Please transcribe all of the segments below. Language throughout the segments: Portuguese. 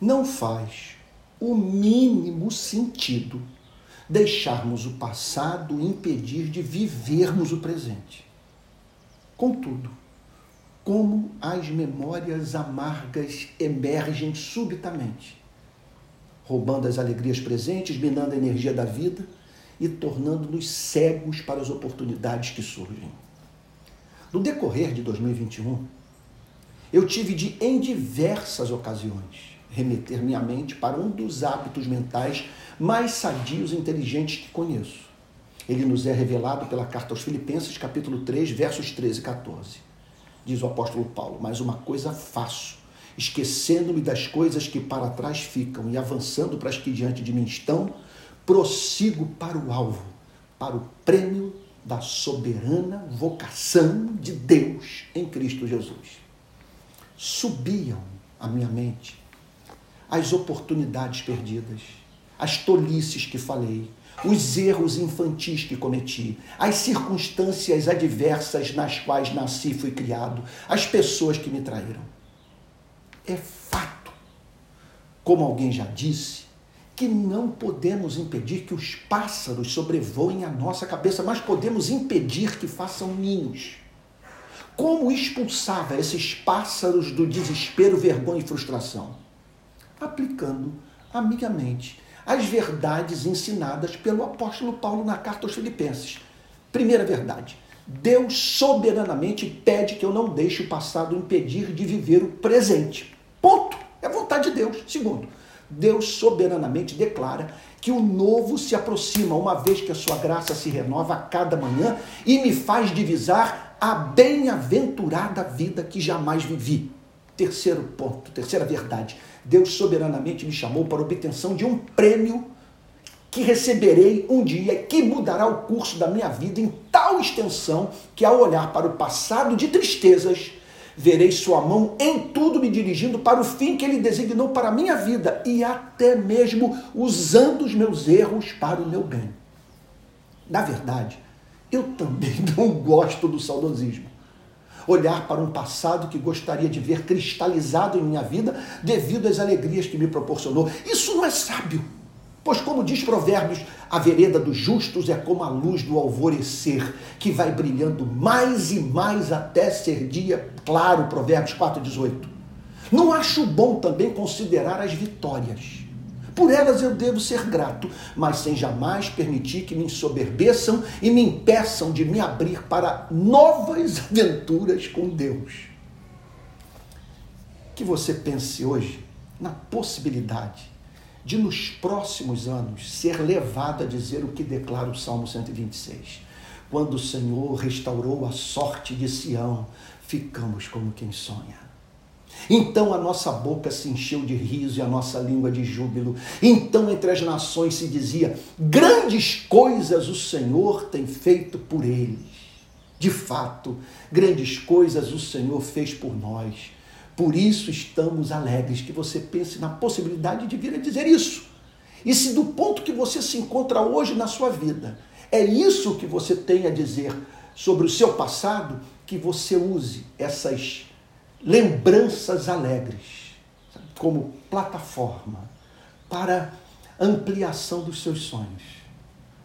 não faz o mínimo sentido deixarmos o passado impedir de vivermos o presente. Contudo, como as memórias amargas emergem subitamente, roubando as alegrias presentes, minando a energia da vida e tornando-nos cegos para as oportunidades que surgem. No decorrer de 2021, eu tive de, em diversas ocasiões, remeter minha mente para um dos hábitos mentais mais sadios e inteligentes que conheço. Ele nos é revelado pela carta aos Filipenses, capítulo 3, versos 13 e 14. Diz o apóstolo Paulo: Mas uma coisa faço, esquecendo-me das coisas que para trás ficam e avançando para as que diante de mim estão, prossigo para o alvo, para o prêmio da soberana vocação de Deus em Cristo Jesus. Subiam à minha mente as oportunidades perdidas, as tolices que falei, os erros infantis que cometi, as circunstâncias adversas nas quais nasci e fui criado, as pessoas que me traíram. É fato, como alguém já disse, que não podemos impedir que os pássaros sobrevoem a nossa cabeça, mas podemos impedir que façam ninhos. Como expulsava esses pássaros do desespero, vergonha e frustração? Aplicando amigamente as verdades ensinadas pelo apóstolo Paulo na carta aos Filipenses. Primeira verdade: Deus soberanamente pede que eu não deixe o passado impedir de viver o presente. Ponto. É vontade de Deus. Segundo, Deus soberanamente declara que o novo se aproxima, uma vez que a sua graça se renova a cada manhã e me faz divisar a bem-aventurada vida que jamais vivi. Terceiro ponto, terceira verdade. Deus soberanamente me chamou para a obtenção de um prêmio que receberei um dia que mudará o curso da minha vida em tal extensão que ao olhar para o passado de tristezas, verei sua mão em tudo me dirigindo para o fim que ele designou para a minha vida e até mesmo usando os meus erros para o meu bem. Na verdade, eu também não gosto do saudosismo. Olhar para um passado que gostaria de ver cristalizado em minha vida devido às alegrias que me proporcionou. Isso não é sábio. Pois, como diz Provérbios, a vereda dos justos é como a luz do alvorecer, que vai brilhando mais e mais até ser dia claro. Provérbios 4,18. Não acho bom também considerar as vitórias. Por elas eu devo ser grato, mas sem jamais permitir que me ensoberbeçam e me impeçam de me abrir para novas aventuras com Deus. Que você pense hoje na possibilidade de nos próximos anos ser levado a dizer o que declara o Salmo 126. Quando o Senhor restaurou a sorte de Sião, ficamos como quem sonha. Então a nossa boca se encheu de riso e a nossa língua de júbilo. Então entre as nações se dizia: grandes coisas o Senhor tem feito por eles. De fato, grandes coisas o Senhor fez por nós por isso estamos alegres que você pense na possibilidade de vir a dizer isso. E se do ponto que você se encontra hoje na sua vida, é isso que você tem a dizer sobre o seu passado, que você use essas lembranças alegres como plataforma para ampliação dos seus sonhos,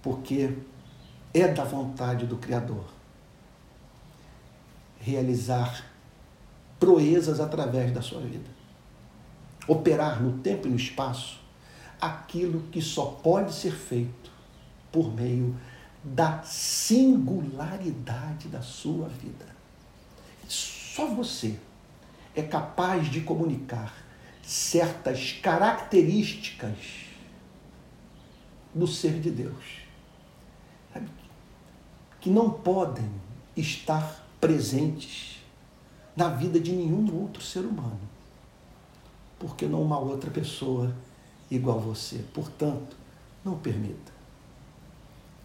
porque é da vontade do Criador realizar proezas através da sua vida. Operar no tempo e no espaço aquilo que só pode ser feito por meio da singularidade da sua vida. Só você é capaz de comunicar certas características do ser de Deus que não podem estar presentes na vida de nenhum outro ser humano. Porque não uma outra pessoa igual a você. Portanto, não permita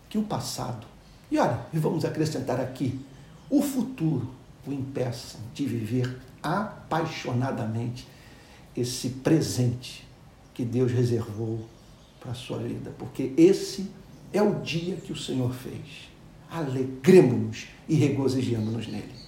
que o passado, e olha, e vamos acrescentar aqui, o futuro o impeçam de viver apaixonadamente esse presente que Deus reservou para a sua vida, porque esse é o dia que o Senhor fez. Alegremos-nos e regozijemos-nos nele.